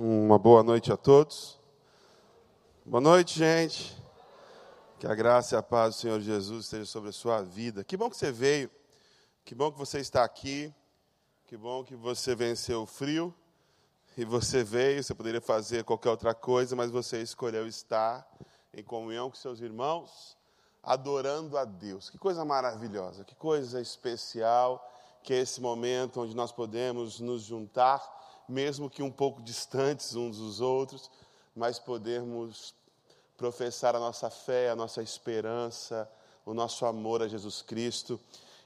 Uma boa noite a todos. Boa noite, gente. Que a graça e a paz do Senhor Jesus esteja sobre a sua vida. Que bom que você veio. Que bom que você está aqui. Que bom que você venceu o frio. E você veio, você poderia fazer qualquer outra coisa, mas você escolheu estar em comunhão com seus irmãos, adorando a Deus. Que coisa maravilhosa, que coisa especial, que é esse momento onde nós podemos nos juntar mesmo que um pouco distantes uns dos outros, mas podermos professar a nossa fé, a nossa esperança, o nosso amor a Jesus Cristo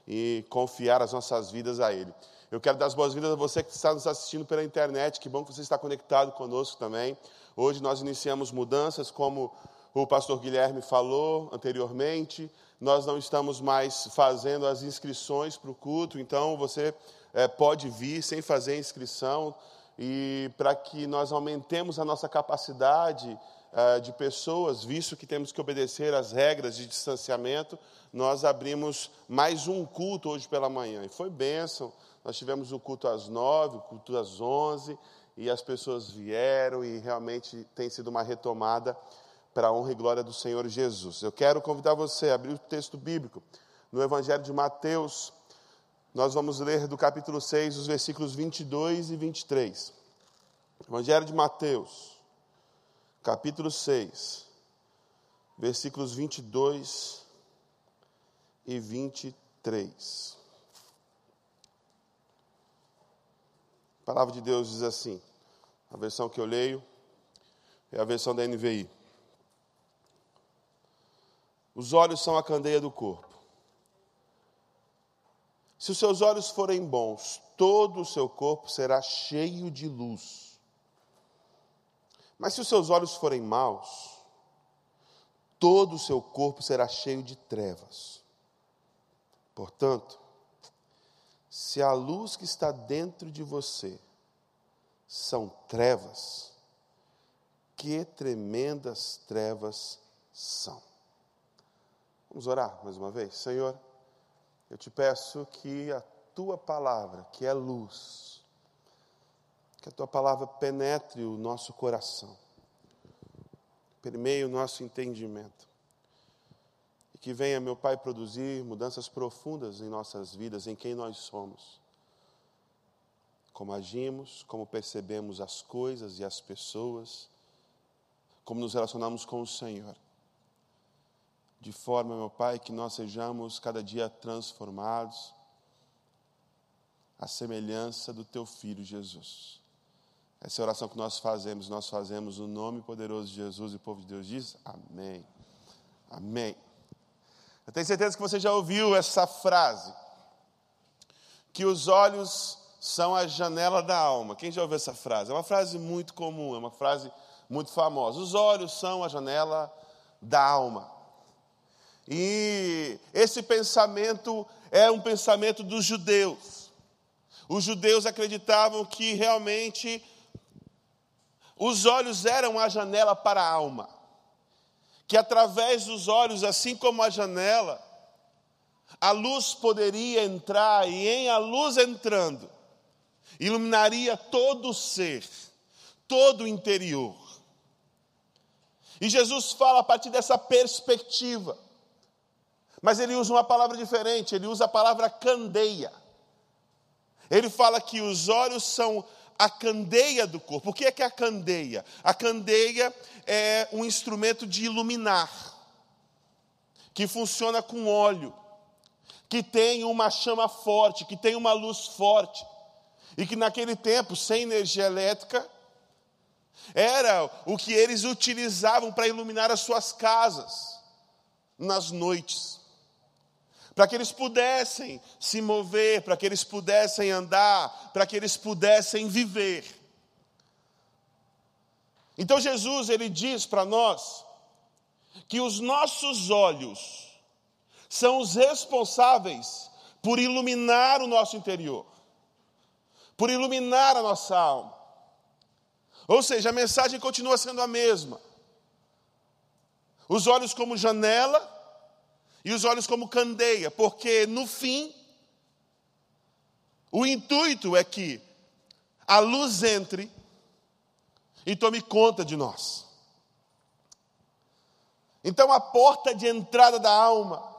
e confiar as nossas vidas a Ele. Eu quero dar as boas-vindas a você que está nos assistindo pela internet, que bom que você está conectado conosco também. Hoje nós iniciamos mudanças, como o pastor Guilherme falou anteriormente, nós não estamos mais fazendo as inscrições para o culto, então você é, pode vir sem fazer inscrição, e para que nós aumentemos a nossa capacidade uh, de pessoas, visto que temos que obedecer às regras de distanciamento, nós abrimos mais um culto hoje pela manhã. E foi bênção. Nós tivemos o culto às nove, o culto às onze, e as pessoas vieram e realmente tem sido uma retomada para a honra e glória do Senhor Jesus. Eu quero convidar você a abrir o texto bíblico no Evangelho de Mateus, nós vamos ler do capítulo 6, os versículos 22 e 23. Evangelho de Mateus, capítulo 6, versículos 22 e 23. A palavra de Deus diz assim, a versão que eu leio é a versão da NVI. Os olhos são a candeia do corpo. Se os seus olhos forem bons, todo o seu corpo será cheio de luz. Mas se os seus olhos forem maus, todo o seu corpo será cheio de trevas. Portanto, se a luz que está dentro de você são trevas, que tremendas trevas são. Vamos orar mais uma vez? Senhor. Eu te peço que a tua palavra, que é luz, que a tua palavra penetre o nosso coração, permeie o nosso entendimento. E que venha, meu Pai, produzir mudanças profundas em nossas vidas, em quem nós somos. Como agimos, como percebemos as coisas e as pessoas, como nos relacionamos com o Senhor de forma, meu Pai, que nós sejamos cada dia transformados à semelhança do Teu Filho Jesus. Essa é a oração que nós fazemos, nós fazemos no nome poderoso de Jesus e o povo de Deus diz amém. Amém. Eu tenho certeza que você já ouviu essa frase, que os olhos são a janela da alma. Quem já ouviu essa frase? É uma frase muito comum, é uma frase muito famosa. Os olhos são a janela da alma. E esse pensamento é um pensamento dos judeus. Os judeus acreditavam que realmente os olhos eram a janela para a alma. Que através dos olhos, assim como a janela, a luz poderia entrar e em a luz entrando, iluminaria todo o ser, todo o interior. E Jesus fala a partir dessa perspectiva mas ele usa uma palavra diferente, ele usa a palavra candeia. Ele fala que os olhos são a candeia do corpo. O que é que é a candeia? A candeia é um instrumento de iluminar, que funciona com óleo, que tem uma chama forte, que tem uma luz forte, e que naquele tempo, sem energia elétrica, era o que eles utilizavam para iluminar as suas casas nas noites para que eles pudessem se mover, para que eles pudessem andar, para que eles pudessem viver. Então Jesus ele diz para nós que os nossos olhos são os responsáveis por iluminar o nosso interior, por iluminar a nossa alma. Ou seja, a mensagem continua sendo a mesma. Os olhos como janela e os olhos como candeia, porque no fim, o intuito é que a luz entre e tome conta de nós. Então, a porta de entrada da alma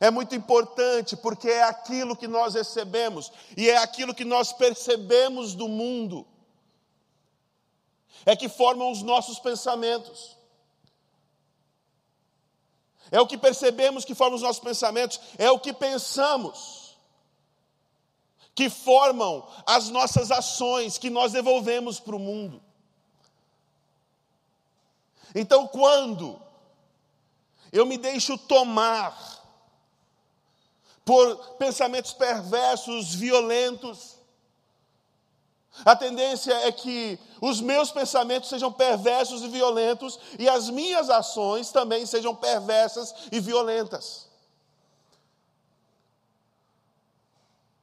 é muito importante porque é aquilo que nós recebemos e é aquilo que nós percebemos do mundo, é que formam os nossos pensamentos. É o que percebemos que forma os nossos pensamentos, é o que pensamos que formam as nossas ações que nós devolvemos para o mundo. Então, quando eu me deixo tomar por pensamentos perversos, violentos, a tendência é que os meus pensamentos sejam perversos e violentos e as minhas ações também sejam perversas e violentas.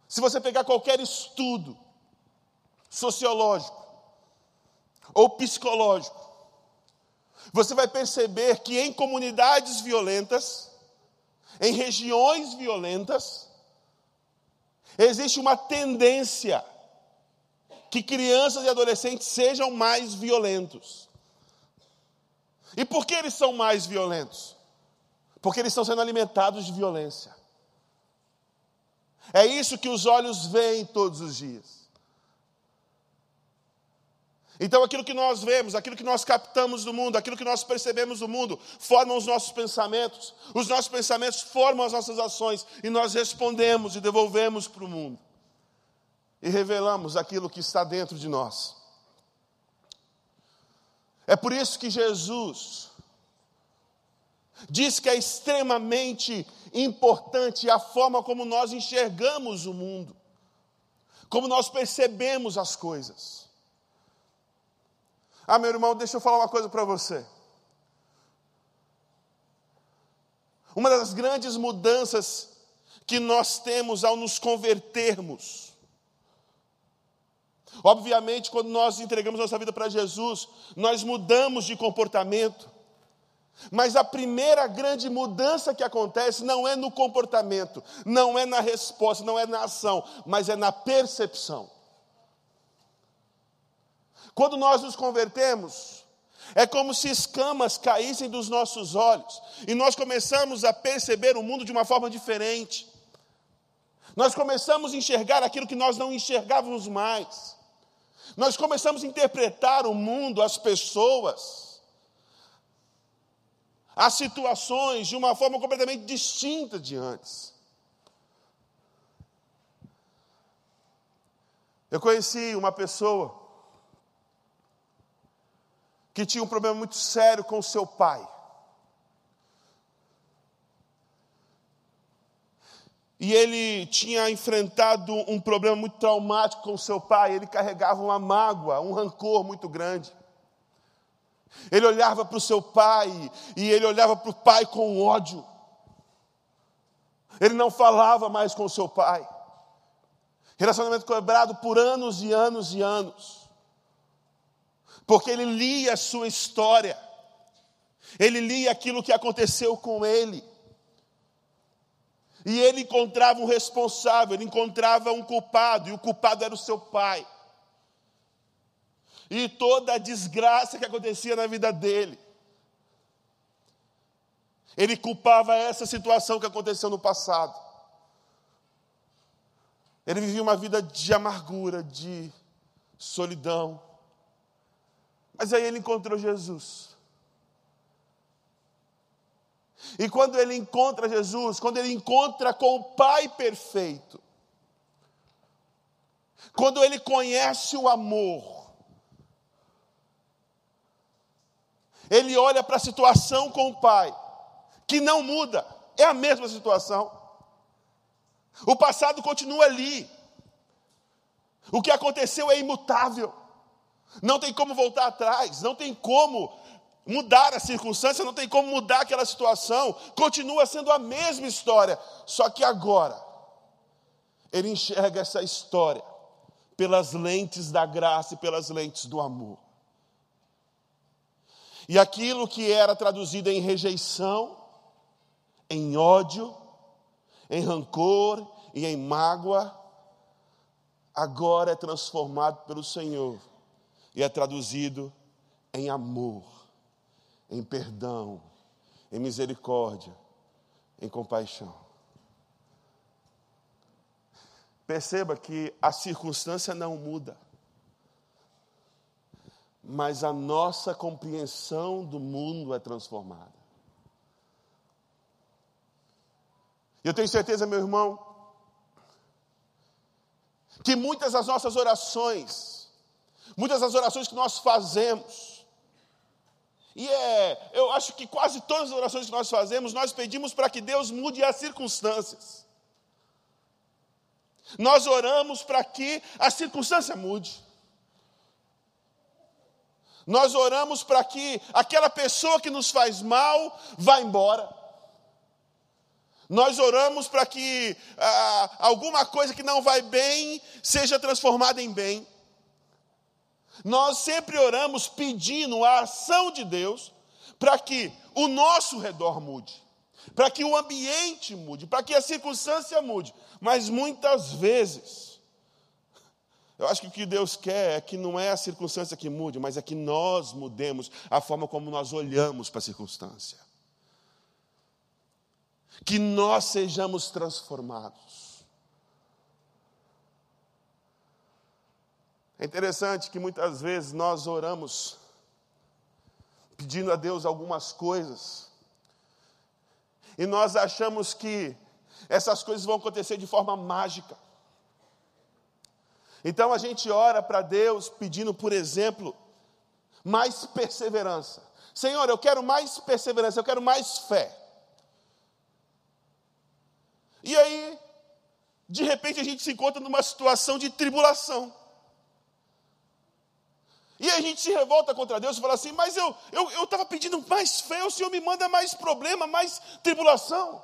Se você pegar qualquer estudo sociológico ou psicológico, você vai perceber que em comunidades violentas, em regiões violentas, existe uma tendência que crianças e adolescentes sejam mais violentos. E por que eles são mais violentos? Porque eles estão sendo alimentados de violência. É isso que os olhos veem todos os dias. Então, aquilo que nós vemos, aquilo que nós captamos do mundo, aquilo que nós percebemos do mundo, formam os nossos pensamentos. Os nossos pensamentos formam as nossas ações e nós respondemos e devolvemos para o mundo. E revelamos aquilo que está dentro de nós. É por isso que Jesus diz que é extremamente importante a forma como nós enxergamos o mundo, como nós percebemos as coisas. Ah, meu irmão, deixa eu falar uma coisa para você. Uma das grandes mudanças que nós temos ao nos convertermos. Obviamente, quando nós entregamos nossa vida para Jesus, nós mudamos de comportamento. Mas a primeira grande mudança que acontece não é no comportamento, não é na resposta, não é na ação, mas é na percepção. Quando nós nos convertemos, é como se escamas caíssem dos nossos olhos e nós começamos a perceber o mundo de uma forma diferente. Nós começamos a enxergar aquilo que nós não enxergávamos mais. Nós começamos a interpretar o mundo, as pessoas, as situações de uma forma completamente distinta de antes. Eu conheci uma pessoa que tinha um problema muito sério com seu pai. E ele tinha enfrentado um problema muito traumático com seu pai, ele carregava uma mágoa, um rancor muito grande. Ele olhava para o seu pai e ele olhava para o pai com ódio. Ele não falava mais com o seu pai. Relacionamento quebrado por anos e anos e anos porque ele lia a sua história, ele lia aquilo que aconteceu com ele. E ele encontrava um responsável, ele encontrava um culpado, e o culpado era o seu pai. E toda a desgraça que acontecia na vida dele, ele culpava essa situação que aconteceu no passado. Ele vivia uma vida de amargura, de solidão, mas aí ele encontrou Jesus. E quando ele encontra Jesus, quando ele encontra com o Pai perfeito, quando ele conhece o amor, ele olha para a situação com o Pai, que não muda, é a mesma situação. O passado continua ali. O que aconteceu é imutável. Não tem como voltar atrás, não tem como mudar a circunstância, não tem como mudar aquela situação, continua sendo a mesma história, só que agora ele enxerga essa história pelas lentes da graça e pelas lentes do amor. E aquilo que era traduzido em rejeição, em ódio, em rancor e em mágoa, agora é transformado pelo Senhor e é traduzido em amor, em perdão, em misericórdia, em compaixão. Perceba que a circunstância não muda, mas a nossa compreensão do mundo é transformada. Eu tenho certeza, meu irmão, que muitas das nossas orações, muitas das orações que nós fazemos, e é, eu acho que quase todas as orações que nós fazemos, nós pedimos para que Deus mude as circunstâncias. Nós oramos para que a circunstância mude. Nós oramos para que aquela pessoa que nos faz mal vá embora. Nós oramos para que ah, alguma coisa que não vai bem seja transformada em bem. Nós sempre oramos pedindo a ação de Deus para que o nosso redor mude, para que o ambiente mude, para que a circunstância mude. Mas muitas vezes, eu acho que o que Deus quer é que não é a circunstância que mude, mas é que nós mudemos a forma como nós olhamos para a circunstância. Que nós sejamos transformados. É interessante que muitas vezes nós oramos pedindo a Deus algumas coisas, e nós achamos que essas coisas vão acontecer de forma mágica. Então a gente ora para Deus pedindo, por exemplo, mais perseverança. Senhor, eu quero mais perseverança, eu quero mais fé. E aí, de repente, a gente se encontra numa situação de tribulação. E a gente se revolta contra Deus e fala assim: Mas eu estava eu, eu pedindo mais fé, o Senhor me manda mais problema, mais tribulação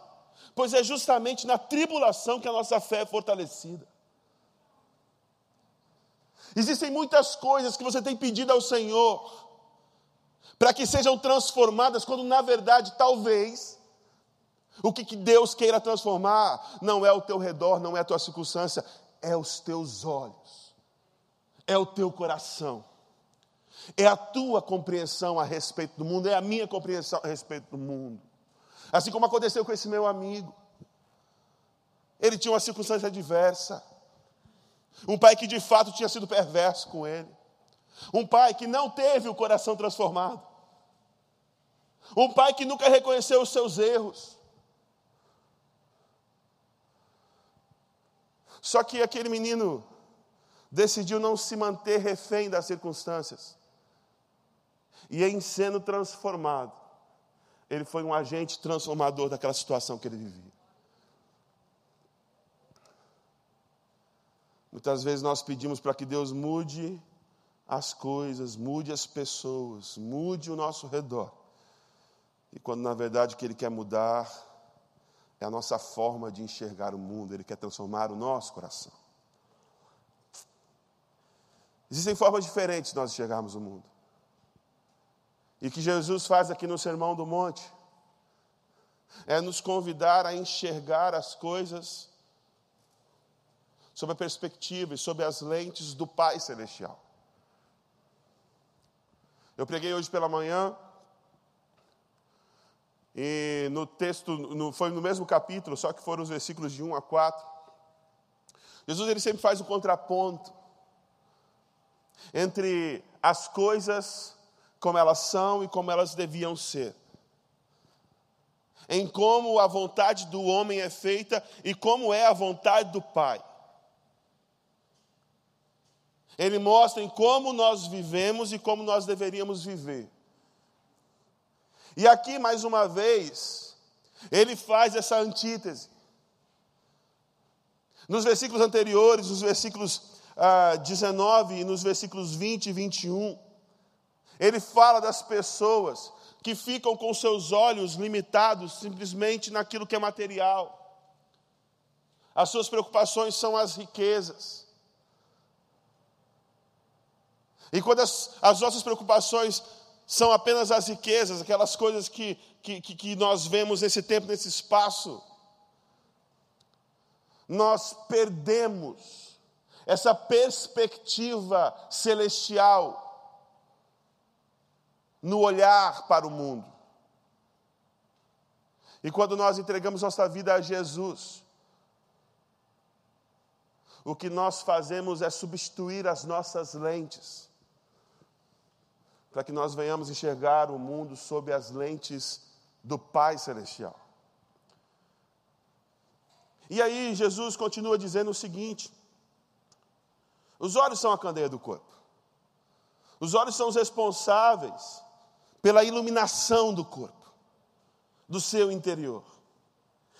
pois é justamente na tribulação que a nossa fé é fortalecida. Existem muitas coisas que você tem pedido ao Senhor para que sejam transformadas, quando na verdade, talvez, o que Deus queira transformar não é o teu redor, não é a tua circunstância, é os teus olhos, é o teu coração, é a tua compreensão a respeito do mundo, é a minha compreensão a respeito do mundo. Assim como aconteceu com esse meu amigo. Ele tinha uma circunstância adversa. Um pai que de fato tinha sido perverso com ele. Um pai que não teve o coração transformado. Um pai que nunca reconheceu os seus erros. Só que aquele menino decidiu não se manter refém das circunstâncias. E em sendo transformado, ele foi um agente transformador daquela situação que ele vivia. Muitas vezes nós pedimos para que Deus mude as coisas, mude as pessoas, mude o nosso redor. E quando na verdade o que Ele quer mudar é a nossa forma de enxergar o mundo, Ele quer transformar o nosso coração. Existem formas diferentes de nós enxergarmos o mundo. E que Jesus faz aqui no Sermão do Monte é nos convidar a enxergar as coisas sob a perspectiva e sob as lentes do Pai Celestial. Eu preguei hoje pela manhã e no texto, no, foi no mesmo capítulo, só que foram os versículos de 1 a 4. Jesus ele sempre faz o um contraponto entre as coisas como elas são e como elas deviam ser. Em como a vontade do homem é feita e como é a vontade do Pai. Ele mostra em como nós vivemos e como nós deveríamos viver. E aqui, mais uma vez, ele faz essa antítese. Nos versículos anteriores, nos versículos ah, 19 e nos versículos 20 e 21, ele fala das pessoas que ficam com seus olhos limitados simplesmente naquilo que é material. As suas preocupações são as riquezas. E quando as, as nossas preocupações são apenas as riquezas, aquelas coisas que, que, que nós vemos nesse tempo, nesse espaço, nós perdemos essa perspectiva celestial no olhar para o mundo. E quando nós entregamos nossa vida a Jesus, o que nós fazemos é substituir as nossas lentes, para que nós venhamos enxergar o mundo sob as lentes do Pai Celestial. E aí Jesus continua dizendo o seguinte: os olhos são a candeia do corpo. Os olhos são os responsáveis pela iluminação do corpo, do seu interior.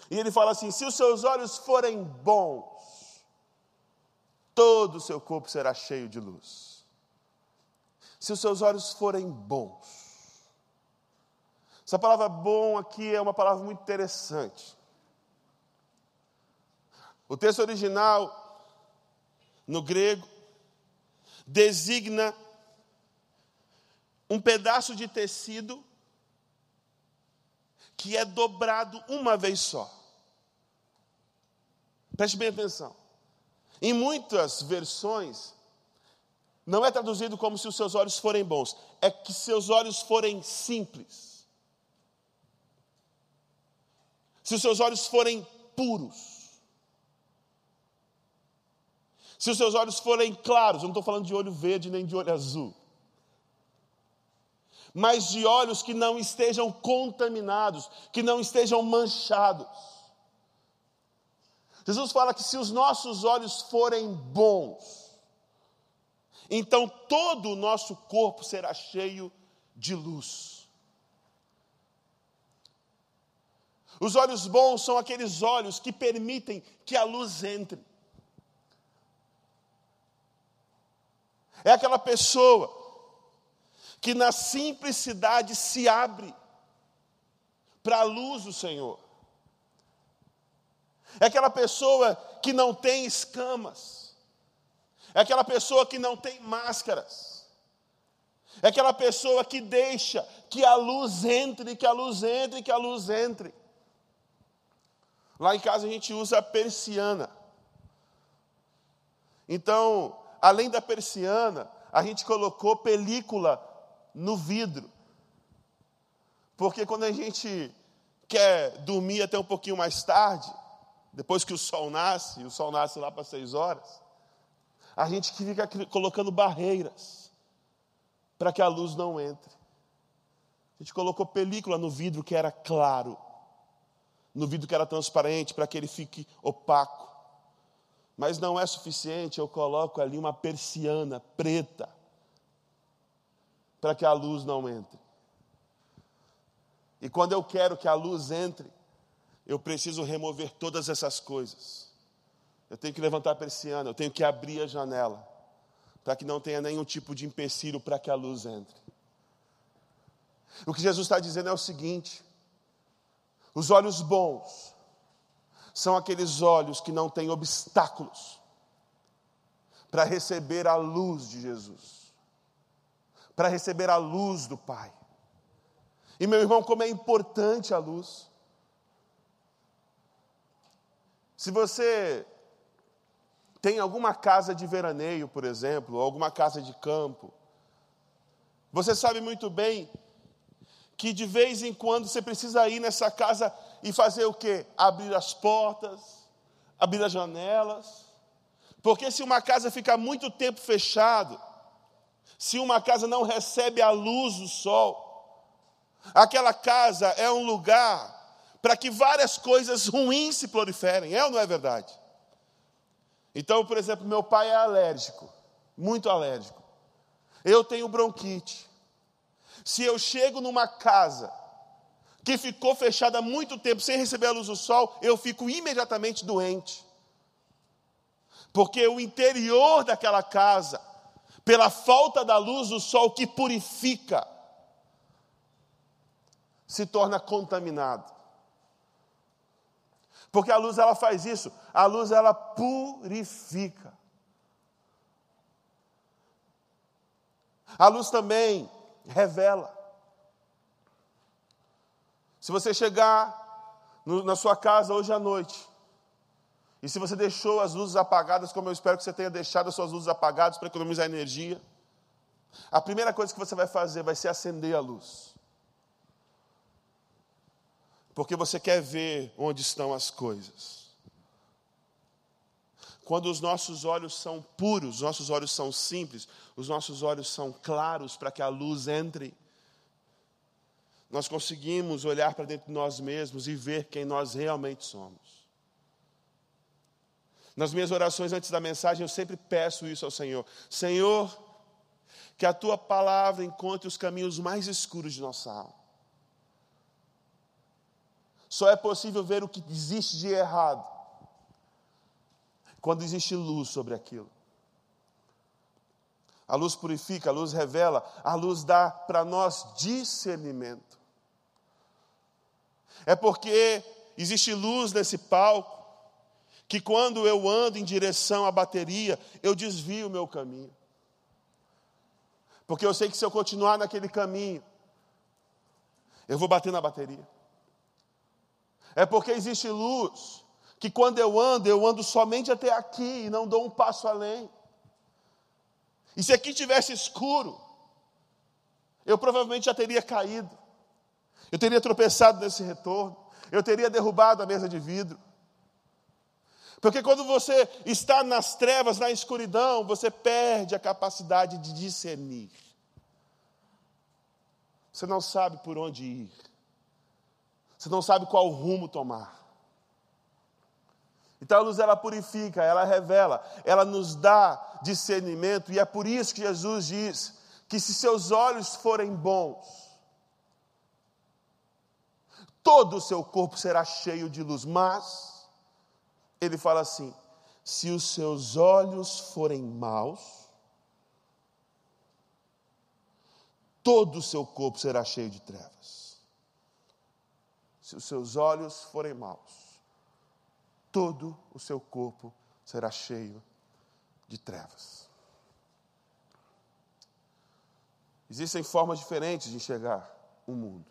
E ele fala assim: se os seus olhos forem bons, todo o seu corpo será cheio de luz. Se os seus olhos forem bons. Essa palavra bom aqui é uma palavra muito interessante. O texto original, no grego, designa um pedaço de tecido que é dobrado uma vez só. Preste bem atenção. Em muitas versões, não é traduzido como se os seus olhos forem bons, é que seus olhos forem simples. Se os seus olhos forem puros. Se os seus olhos forem claros, eu não estou falando de olho verde nem de olho azul, mas de olhos que não estejam contaminados, que não estejam manchados. Jesus fala que se os nossos olhos forem bons, então todo o nosso corpo será cheio de luz. Os olhos bons são aqueles olhos que permitem que a luz entre. É aquela pessoa que na simplicidade se abre para a luz do Senhor. É aquela pessoa que não tem escamas. É aquela pessoa que não tem máscaras. É aquela pessoa que deixa que a luz entre, que a luz entre, que a luz entre. Lá em casa a gente usa a persiana. Então, além da persiana, a gente colocou película no vidro. Porque quando a gente quer dormir até um pouquinho mais tarde, depois que o sol nasce, o sol nasce lá para seis horas, a gente fica colocando barreiras para que a luz não entre. A gente colocou película no vidro que era claro, no vidro que era transparente, para que ele fique opaco. Mas não é suficiente, eu coloco ali uma persiana preta, para que a luz não entre. E quando eu quero que a luz entre, eu preciso remover todas essas coisas. Eu tenho que levantar a persiana, eu tenho que abrir a janela, para que não tenha nenhum tipo de empecilho para que a luz entre. O que Jesus está dizendo é o seguinte: os olhos bons são aqueles olhos que não têm obstáculos para receber a luz de Jesus para receber a luz do Pai. E meu irmão, como é importante a luz. Se você tem alguma casa de veraneio, por exemplo, ou alguma casa de campo, você sabe muito bem que de vez em quando você precisa ir nessa casa e fazer o quê? Abrir as portas, abrir as janelas. Porque se uma casa ficar muito tempo fechado, se uma casa não recebe a luz do sol, aquela casa é um lugar para que várias coisas ruins se proliferem, é ou não é verdade? Então, por exemplo, meu pai é alérgico, muito alérgico. Eu tenho bronquite. Se eu chego numa casa que ficou fechada há muito tempo sem receber a luz do sol, eu fico imediatamente doente. Porque o interior daquela casa pela falta da luz do sol que purifica, se torna contaminado. Porque a luz ela faz isso, a luz ela purifica. A luz também revela. Se você chegar no, na sua casa hoje à noite e se você deixou as luzes apagadas, como eu espero que você tenha deixado as suas luzes apagadas para economizar energia, a primeira coisa que você vai fazer vai ser acender a luz. Porque você quer ver onde estão as coisas. Quando os nossos olhos são puros, os nossos olhos são simples, os nossos olhos são claros para que a luz entre, nós conseguimos olhar para dentro de nós mesmos e ver quem nós realmente somos. Nas minhas orações antes da mensagem, eu sempre peço isso ao Senhor: Senhor, que a tua palavra encontre os caminhos mais escuros de nossa alma. Só é possível ver o que existe de errado quando existe luz sobre aquilo. A luz purifica, a luz revela, a luz dá para nós discernimento. É porque existe luz nesse palco que quando eu ando em direção à bateria, eu desvio o meu caminho. Porque eu sei que se eu continuar naquele caminho, eu vou bater na bateria. É porque existe luz, que quando eu ando, eu ando somente até aqui e não dou um passo além. E se aqui tivesse escuro, eu provavelmente já teria caído, eu teria tropeçado nesse retorno, eu teria derrubado a mesa de vidro. Porque quando você está nas trevas, na escuridão, você perde a capacidade de discernir. Você não sabe por onde ir. Você não sabe qual rumo tomar. Então a luz ela purifica, ela revela, ela nos dá discernimento, e é por isso que Jesus diz que se seus olhos forem bons, todo o seu corpo será cheio de luz, mas ele fala assim: se os seus olhos forem maus, todo o seu corpo será cheio de trevas. Se os seus olhos forem maus, todo o seu corpo será cheio de trevas. Existem formas diferentes de enxergar o mundo.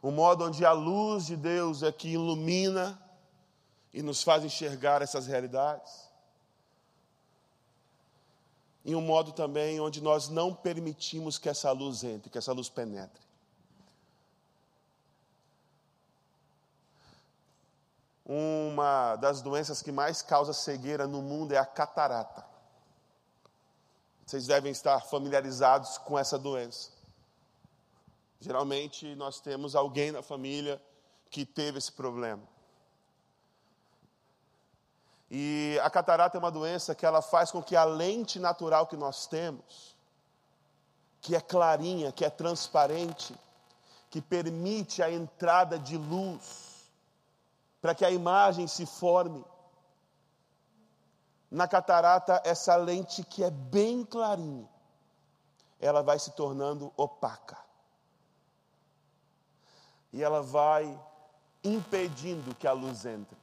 O modo onde a luz de Deus é que ilumina e nos faz enxergar essas realidades. E um modo também onde nós não permitimos que essa luz entre, que essa luz penetre. Uma das doenças que mais causa cegueira no mundo é a catarata. Vocês devem estar familiarizados com essa doença. Geralmente nós temos alguém na família que teve esse problema. E a catarata é uma doença que ela faz com que a lente natural que nós temos, que é clarinha, que é transparente, que permite a entrada de luz, para que a imagem se forme. Na catarata, essa lente que é bem clarinha, ela vai se tornando opaca e ela vai impedindo que a luz entre.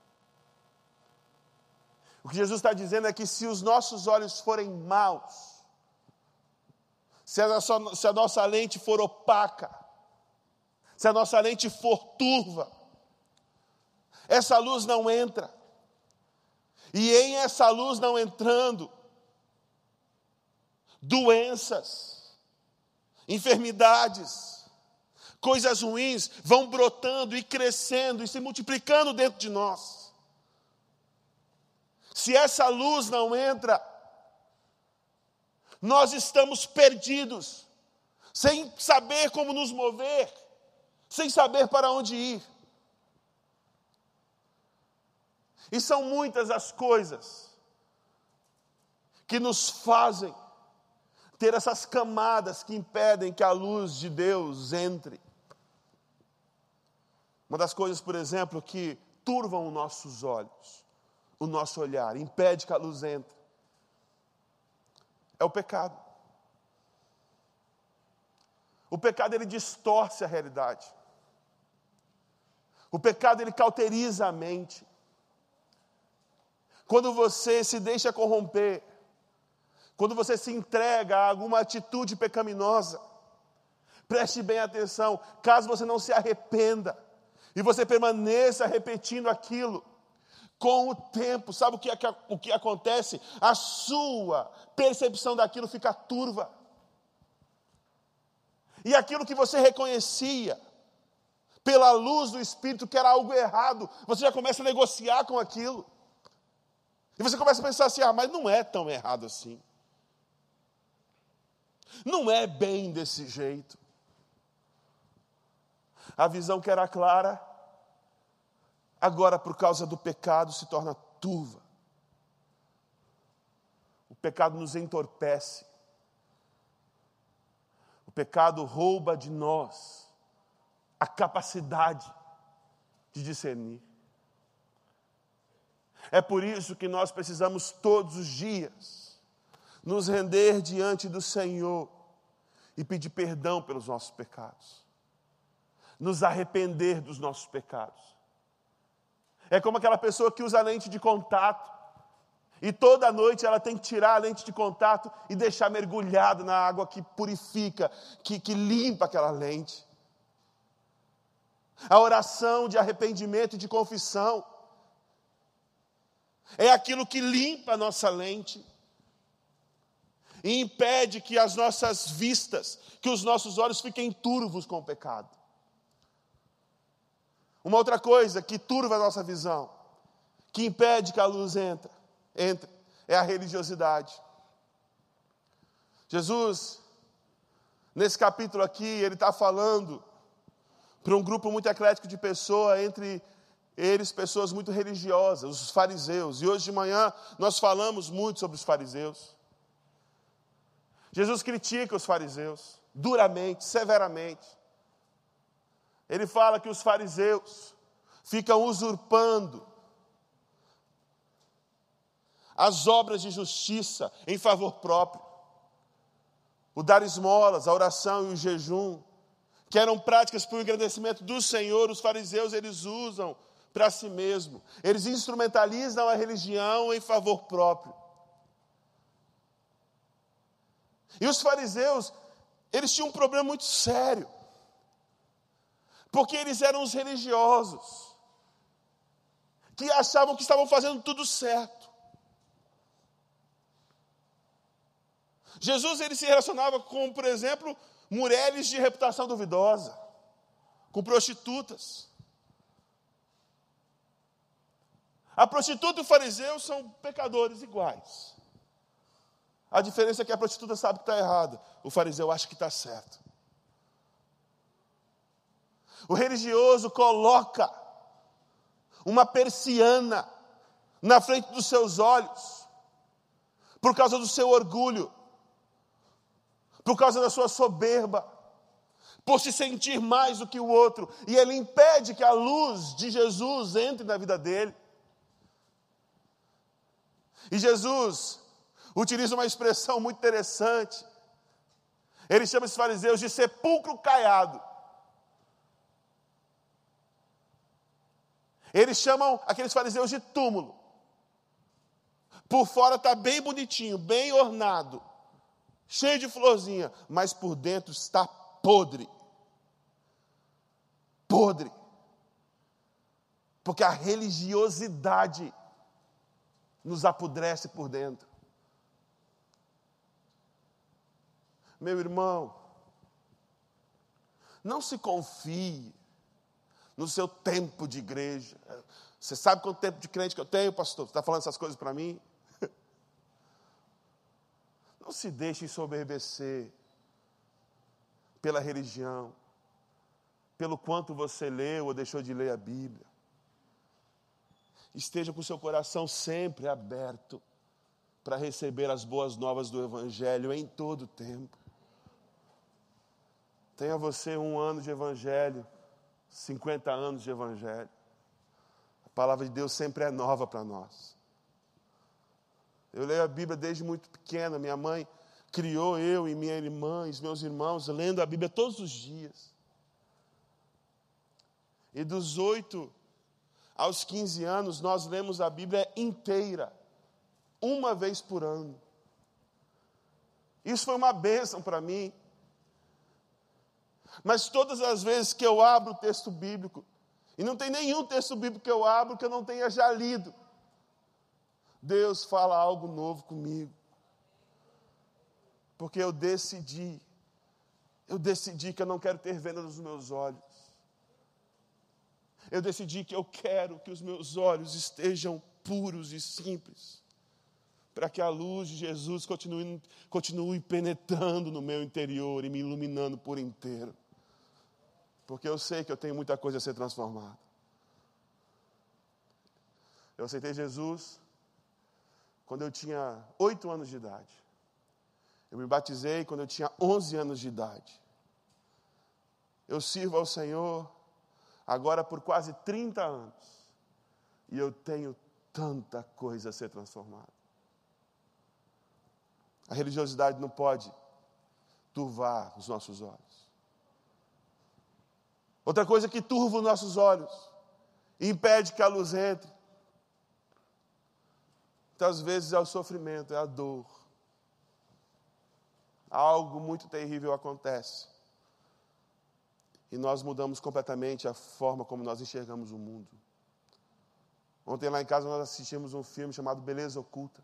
O que Jesus está dizendo é que se os nossos olhos forem maus, se a, nossa, se a nossa lente for opaca, se a nossa lente for turva, essa luz não entra. E em essa luz não entrando, doenças, enfermidades, coisas ruins vão brotando e crescendo e se multiplicando dentro de nós. Se essa luz não entra, nós estamos perdidos, sem saber como nos mover, sem saber para onde ir. E são muitas as coisas que nos fazem ter essas camadas que impedem que a luz de Deus entre. Uma das coisas, por exemplo, que turvam os nossos olhos, o nosso olhar, impede que a luz entre, é o pecado. O pecado ele distorce a realidade. O pecado ele cauteriza a mente. Quando você se deixa corromper, quando você se entrega a alguma atitude pecaminosa, preste bem atenção, caso você não se arrependa, e você permaneça repetindo aquilo, com o tempo, sabe o que, é o que acontece? A sua percepção daquilo fica turva. E aquilo que você reconhecia pela luz do Espírito que era algo errado, você já começa a negociar com aquilo. E você começa a pensar assim: ah, mas não é tão errado assim. Não é bem desse jeito. A visão que era clara, agora por causa do pecado se torna turva. O pecado nos entorpece pecado rouba de nós a capacidade de discernir. É por isso que nós precisamos todos os dias nos render diante do Senhor e pedir perdão pelos nossos pecados, nos arrepender dos nossos pecados. É como aquela pessoa que usa lente de contato e toda noite ela tem que tirar a lente de contato e deixar mergulhado na água que purifica, que, que limpa aquela lente. A oração de arrependimento e de confissão é aquilo que limpa a nossa lente e impede que as nossas vistas, que os nossos olhos fiquem turvos com o pecado. Uma outra coisa que turva a nossa visão, que impede que a luz entre, entre é a religiosidade. Jesus, nesse capítulo aqui, ele está falando para um grupo muito eclético de pessoas, entre eles pessoas muito religiosas, os fariseus. E hoje de manhã nós falamos muito sobre os fariseus. Jesus critica os fariseus duramente, severamente. Ele fala que os fariseus ficam usurpando as obras de justiça em favor próprio, o dar esmolas, a oração e o jejum, que eram práticas para o engrandecimento do Senhor, os fariseus eles usam para si mesmo, eles instrumentalizam a religião em favor próprio. E os fariseus, eles tinham um problema muito sério, porque eles eram os religiosos, que achavam que estavam fazendo tudo certo. Jesus ele se relacionava com, por exemplo, mulheres de reputação duvidosa, com prostitutas. A prostituta e o fariseu são pecadores iguais. A diferença é que a prostituta sabe que está errado, o fariseu acha que está certo. O religioso coloca uma persiana na frente dos seus olhos, por causa do seu orgulho, por causa da sua soberba, por se sentir mais do que o outro, e ele impede que a luz de Jesus entre na vida dele. E Jesus utiliza uma expressão muito interessante. Ele chama esses fariseus de sepulcro caiado. Eles chamam aqueles fariseus de túmulo. Por fora está bem bonitinho, bem ornado cheio de florzinha, mas por dentro está podre. Podre. Porque a religiosidade nos apodrece por dentro. Meu irmão, não se confie no seu tempo de igreja. Você sabe quanto tempo de crente que eu tenho, pastor? Você está falando essas coisas para mim? Não se deixe ensoberbecer pela religião, pelo quanto você leu ou deixou de ler a Bíblia. Esteja com seu coração sempre aberto para receber as boas novas do Evangelho em todo o tempo. Tenha você um ano de Evangelho, 50 anos de Evangelho. A palavra de Deus sempre é nova para nós. Eu leio a Bíblia desde muito pequena. Minha mãe criou eu e minha irmã, e meus irmãos, lendo a Bíblia todos os dias. E dos oito aos 15 anos, nós lemos a Bíblia inteira, uma vez por ano. Isso foi uma bênção para mim. Mas todas as vezes que eu abro o texto bíblico, e não tem nenhum texto bíblico que eu abro que eu não tenha já lido, Deus fala algo novo comigo. Porque eu decidi, eu decidi que eu não quero ter venda nos meus olhos. Eu decidi que eu quero que os meus olhos estejam puros e simples, para que a luz de Jesus continue, continue penetrando no meu interior e me iluminando por inteiro. Porque eu sei que eu tenho muita coisa a ser transformada. Eu aceitei Jesus quando eu tinha oito anos de idade. Eu me batizei quando eu tinha onze anos de idade. Eu sirvo ao Senhor agora por quase 30 anos. E eu tenho tanta coisa a ser transformada. A religiosidade não pode turvar os nossos olhos. Outra coisa que turva os nossos olhos impede que a luz entre. Muitas vezes é o sofrimento, é a dor. Algo muito terrível acontece. E nós mudamos completamente a forma como nós enxergamos o mundo. Ontem lá em casa nós assistimos um filme chamado Beleza Oculta.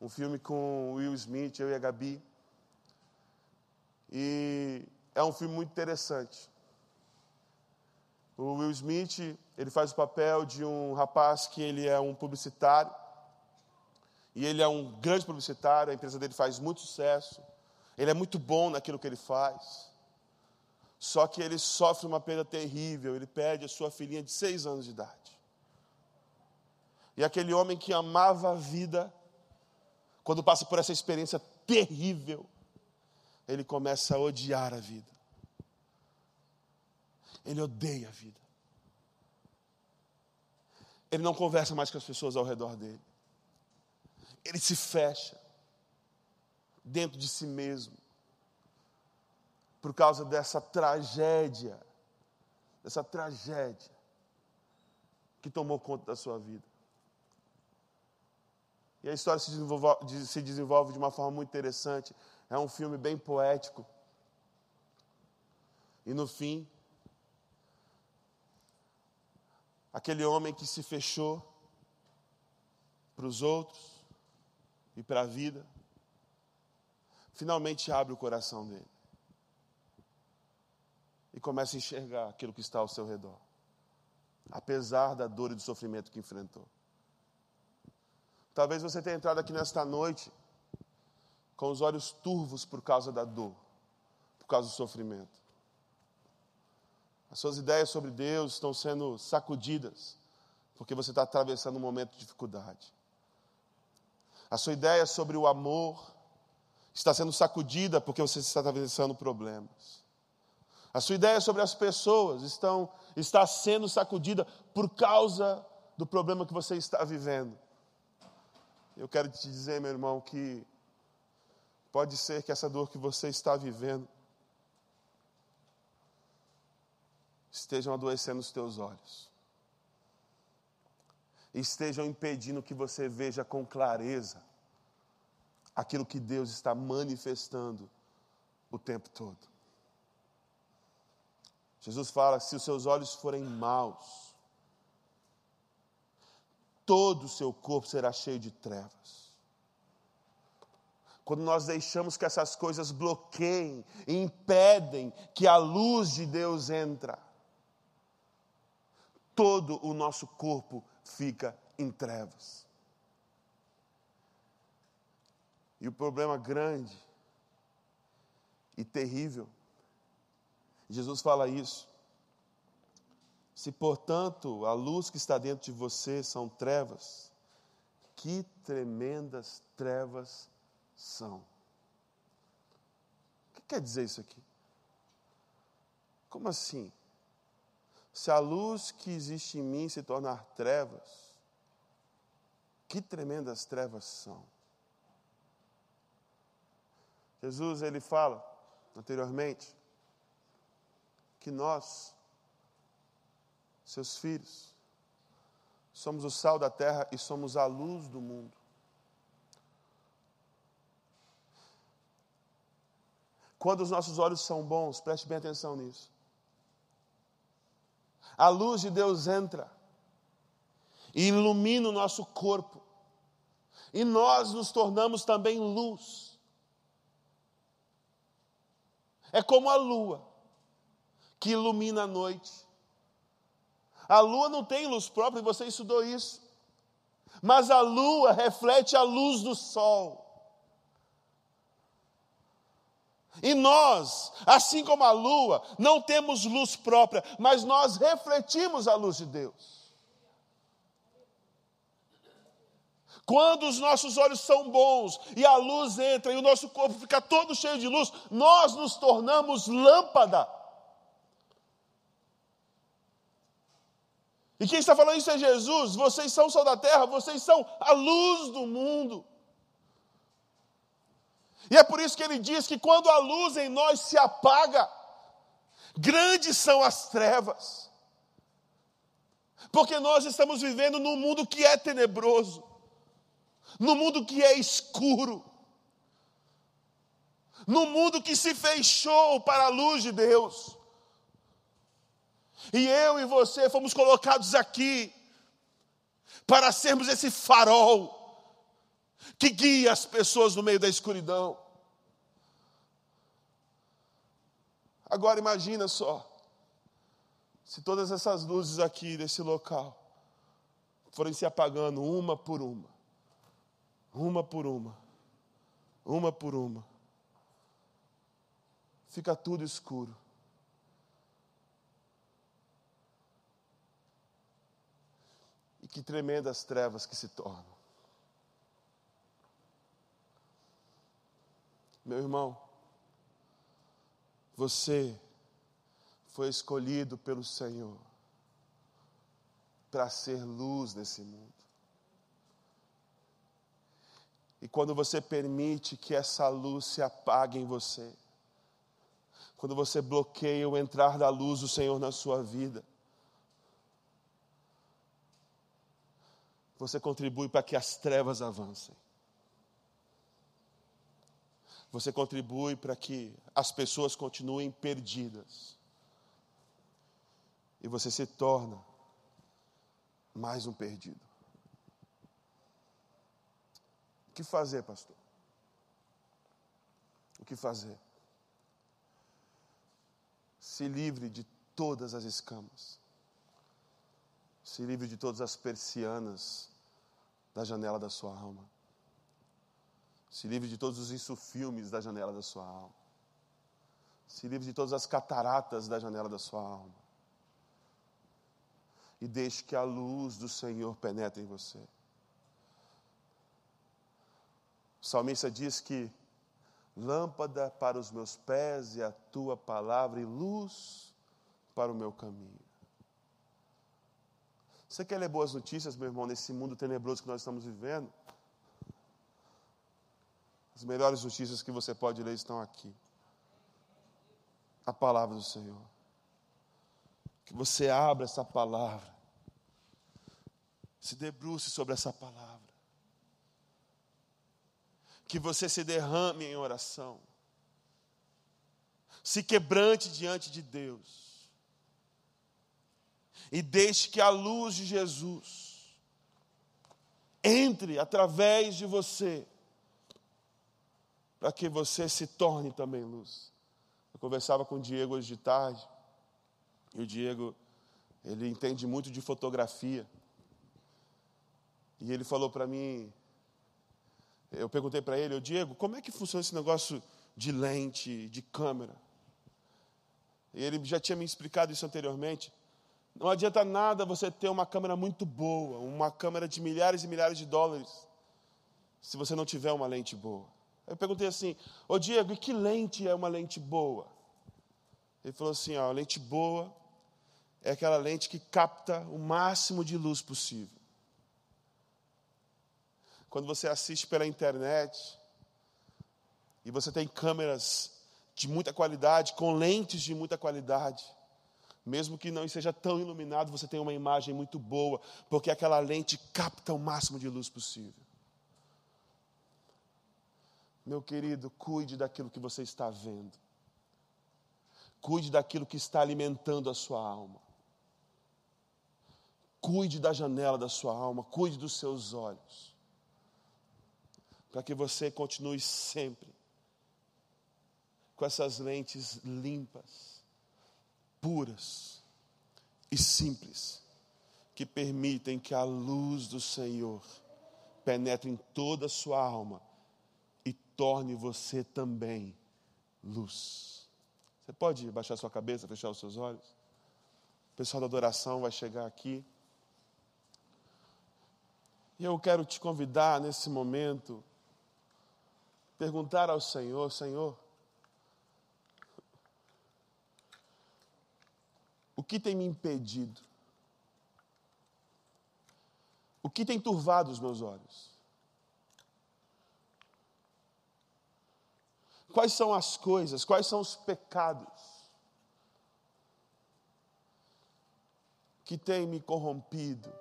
Um filme com Will Smith, eu e a Gabi. E é um filme muito interessante. O Will Smith, ele faz o papel de um rapaz que ele é um publicitário. E ele é um grande publicitário, a empresa dele faz muito sucesso. Ele é muito bom naquilo que ele faz. Só que ele sofre uma perda terrível, ele perde a sua filhinha de seis anos de idade. E aquele homem que amava a vida, quando passa por essa experiência terrível, ele começa a odiar a vida. Ele odeia a vida. Ele não conversa mais com as pessoas ao redor dele. Ele se fecha dentro de si mesmo por causa dessa tragédia, dessa tragédia que tomou conta da sua vida. E a história se desenvolve, se desenvolve de uma forma muito interessante. É um filme bem poético. E no fim, aquele homem que se fechou para os outros e para a vida, finalmente abre o coração dele e começa a enxergar aquilo que está ao seu redor, apesar da dor e do sofrimento que enfrentou. Talvez você tenha entrado aqui nesta noite com os olhos turvos por causa da dor, por causa do sofrimento. As suas ideias sobre Deus estão sendo sacudidas porque você está atravessando um momento de dificuldade. A sua ideia sobre o amor está sendo sacudida porque você está atravessando problemas. A sua ideia sobre as pessoas estão, está sendo sacudida por causa do problema que você está vivendo. Eu quero te dizer, meu irmão, que pode ser que essa dor que você está vivendo estejam adoecendo os teus olhos, estejam impedindo que você veja com clareza aquilo que Deus está manifestando o tempo todo. Jesus fala: se os seus olhos forem maus, todo o seu corpo será cheio de trevas. Quando nós deixamos que essas coisas bloqueiem e impedem que a luz de Deus entra, todo o nosso corpo fica em trevas. E o problema grande e terrível Jesus fala isso. Se, portanto, a luz que está dentro de você são trevas, que tremendas trevas são. O que quer dizer isso aqui? Como assim? Se a luz que existe em mim se tornar trevas, que tremendas trevas são. Jesus, ele fala anteriormente, que nós, seus filhos, somos o sal da terra e somos a luz do mundo. Quando os nossos olhos são bons, preste bem atenção nisso. A luz de Deus entra e ilumina o nosso corpo, E nós nos tornamos também luz. É como a lua, que ilumina a noite. A lua não tem luz própria, e você estudou isso. Mas a lua reflete a luz do sol. E nós, assim como a lua, não temos luz própria, mas nós refletimos a luz de Deus. Quando os nossos olhos são bons e a luz entra e o nosso corpo fica todo cheio de luz, nós nos tornamos lâmpada. E quem está falando isso é Jesus. Vocês são o sol da terra, vocês são a luz do mundo. E é por isso que ele diz que quando a luz em nós se apaga, grandes são as trevas. Porque nós estamos vivendo num mundo que é tenebroso, num mundo que é escuro, num mundo que se fechou para a luz de Deus. E eu e você fomos colocados aqui para sermos esse farol que guia as pessoas no meio da escuridão. Agora imagina só, se todas essas luzes aqui desse local forem se apagando uma por uma, uma por uma, uma por uma, fica tudo escuro. E que tremendas trevas que se tornam. Meu irmão, você foi escolhido pelo Senhor para ser luz nesse mundo. E quando você permite que essa luz se apague em você, quando você bloqueia o entrar da luz do Senhor na sua vida, você contribui para que as trevas avancem você contribui para que as pessoas continuem perdidas. E você se torna mais um perdido. O que fazer, pastor? O que fazer? Se livre de todas as escamas. Se livre de todas as persianas da janela da sua alma. Se livre de todos os insufilmes da janela da sua alma. Se livre de todas as cataratas da janela da sua alma. E deixe que a luz do Senhor penetre em você. O salmista diz que lâmpada para os meus pés e a tua palavra e luz para o meu caminho. Você quer ler boas notícias, meu irmão, nesse mundo tenebroso que nós estamos vivendo? As melhores notícias que você pode ler estão aqui. A palavra do Senhor. Que você abra essa palavra. Se debruce sobre essa palavra. Que você se derrame em oração. Se quebrante diante de Deus. E deixe que a luz de Jesus entre através de você para que você se torne também luz. Eu conversava com o Diego hoje de tarde, e o Diego, ele entende muito de fotografia. E ele falou para mim, eu perguntei para ele, Diego, como é que funciona esse negócio de lente, de câmera? E ele já tinha me explicado isso anteriormente. Não adianta nada você ter uma câmera muito boa, uma câmera de milhares e milhares de dólares, se você não tiver uma lente boa. Eu perguntei assim, ô Diego, e que lente é uma lente boa? Ele falou assim, ó, lente boa é aquela lente que capta o máximo de luz possível. Quando você assiste pela internet e você tem câmeras de muita qualidade, com lentes de muita qualidade, mesmo que não seja tão iluminado, você tem uma imagem muito boa, porque aquela lente capta o máximo de luz possível. Meu querido, cuide daquilo que você está vendo. Cuide daquilo que está alimentando a sua alma. Cuide da janela da sua alma, cuide dos seus olhos. para que você continue sempre com essas lentes limpas, puras e simples, que permitem que a luz do Senhor penetre em toda a sua alma torne você também luz. Você pode baixar sua cabeça, fechar os seus olhos? O pessoal da adoração vai chegar aqui. E eu quero te convidar nesse momento, perguntar ao Senhor: Senhor, o que tem me impedido? O que tem turvado os meus olhos? Quais são as coisas, quais são os pecados que têm me corrompido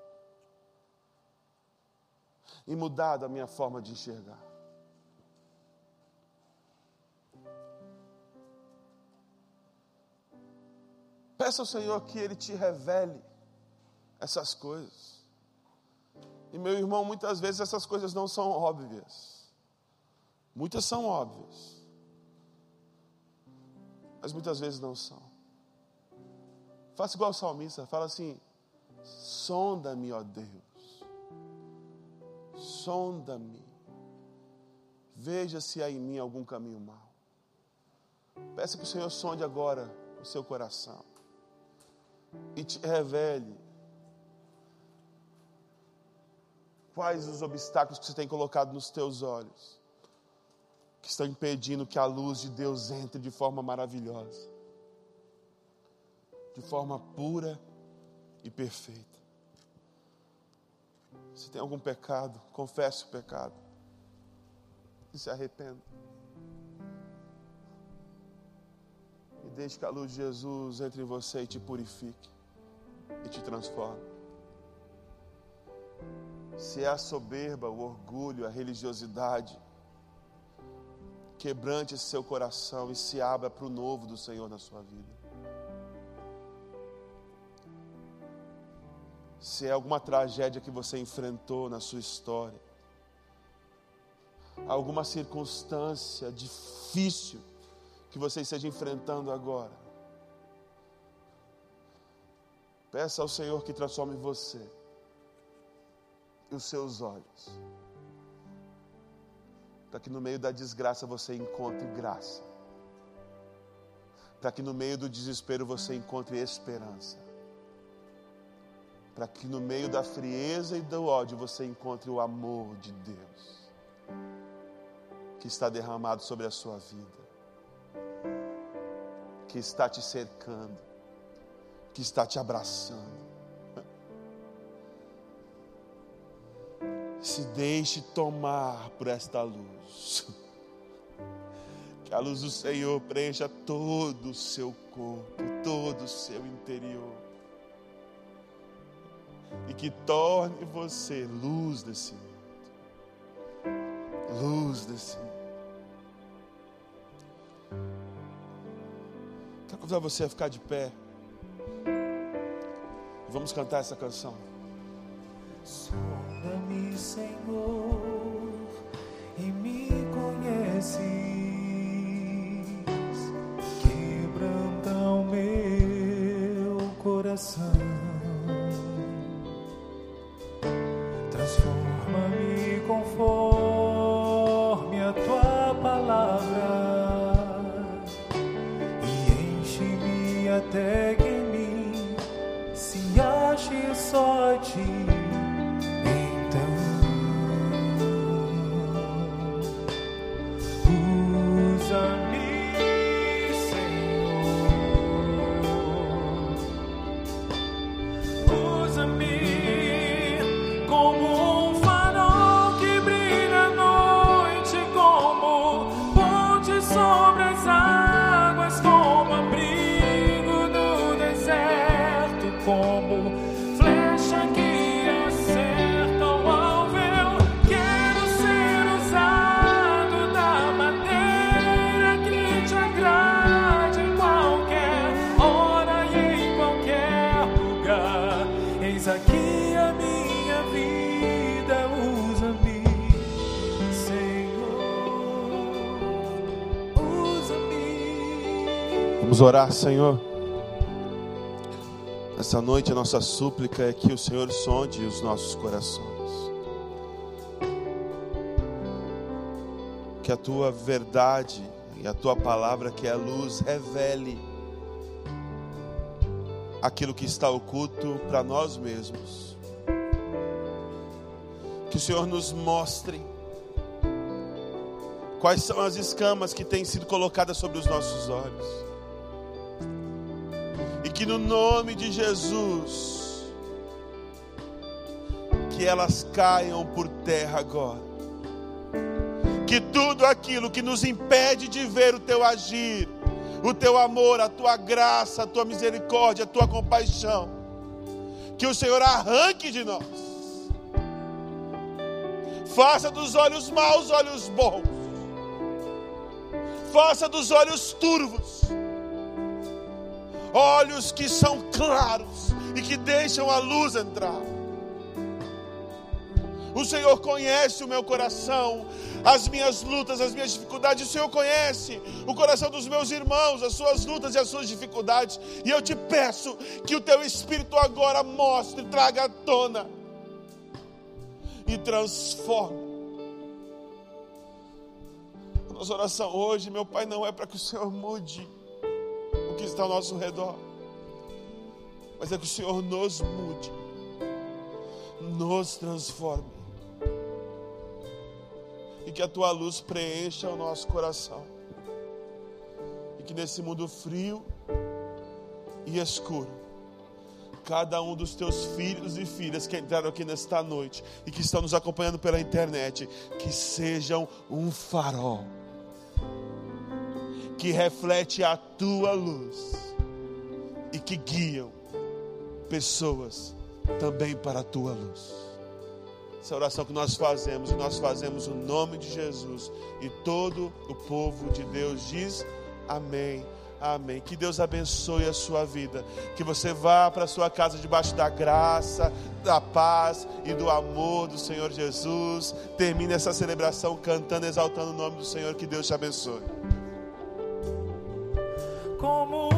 e mudado a minha forma de enxergar? Peça ao Senhor que Ele te revele essas coisas. E meu irmão, muitas vezes essas coisas não são óbvias. Muitas são óbvias mas muitas vezes não são. Faça igual o salmista, fala assim: sonda-me, ó Deus, sonda-me, veja se há em mim algum caminho mau. Peça que o Senhor sonde agora o seu coração e te revele quais os obstáculos que você tem colocado nos teus olhos que estão impedindo que a luz de Deus entre de forma maravilhosa, de forma pura e perfeita. Se tem algum pecado, confesse o pecado e se arrependa. E deixe que a luz de Jesus entre em você e te purifique e te transforme. Se é a soberba, o orgulho, a religiosidade, quebrante esse seu coração e se abra para o novo do Senhor na sua vida. Se é alguma tragédia que você enfrentou na sua história, alguma circunstância difícil que você esteja enfrentando agora, peça ao Senhor que transforme você e os seus olhos para que no meio da desgraça você encontre graça, para que no meio do desespero você encontre esperança, para que no meio da frieza e do ódio você encontre o amor de Deus que está derramado sobre a sua vida, que está te cercando, que está te abraçando. Se deixe tomar por esta luz. Que a luz do Senhor preencha todo o seu corpo, todo o seu interior. E que torne você luz desse mundo. Luz desse mundo. Quero convidar você a ficar de pé. Vamos cantar essa canção. Sonda-me, Senhor, e me conheces. Quebranta o meu coração. Vamos orar, Senhor. Essa noite a nossa súplica é que o Senhor sonde os nossos corações. Que a tua verdade e a tua palavra, que é a luz, revele aquilo que está oculto para nós mesmos. Que o Senhor nos mostre quais são as escamas que têm sido colocadas sobre os nossos olhos. Que no nome de Jesus, que elas caiam por terra agora. Que tudo aquilo que nos impede de ver o teu agir, o teu amor, a tua graça, a tua misericórdia, a tua compaixão. Que o Senhor arranque de nós. Faça dos olhos maus olhos bons. Faça dos olhos turvos olhos que são claros e que deixam a luz entrar. O Senhor conhece o meu coração, as minhas lutas, as minhas dificuldades. O Senhor conhece o coração dos meus irmãos, as suas lutas e as suas dificuldades. E eu te peço que o teu Espírito agora mostre, traga à tona e transforme. A nossa oração hoje, meu Pai, não é para que o Senhor mude o que está ao nosso redor, mas é que o Senhor nos mude, nos transforme e que a tua luz preencha o nosso coração. E que nesse mundo frio e escuro, cada um dos teus filhos e filhas que entraram aqui nesta noite e que estão nos acompanhando pela internet, que sejam um farol que reflete a tua luz e que guiam pessoas também para a tua luz. Essa oração que nós fazemos, e nós fazemos no nome de Jesus. E todo o povo de Deus diz amém. Amém. Que Deus abençoe a sua vida. Que você vá para a sua casa debaixo da graça, da paz e do amor do Senhor Jesus. Termine essa celebração cantando, exaltando o nome do Senhor. Que Deus te abençoe. Como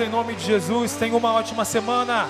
em nome de Jesus. Tenham uma ótima semana.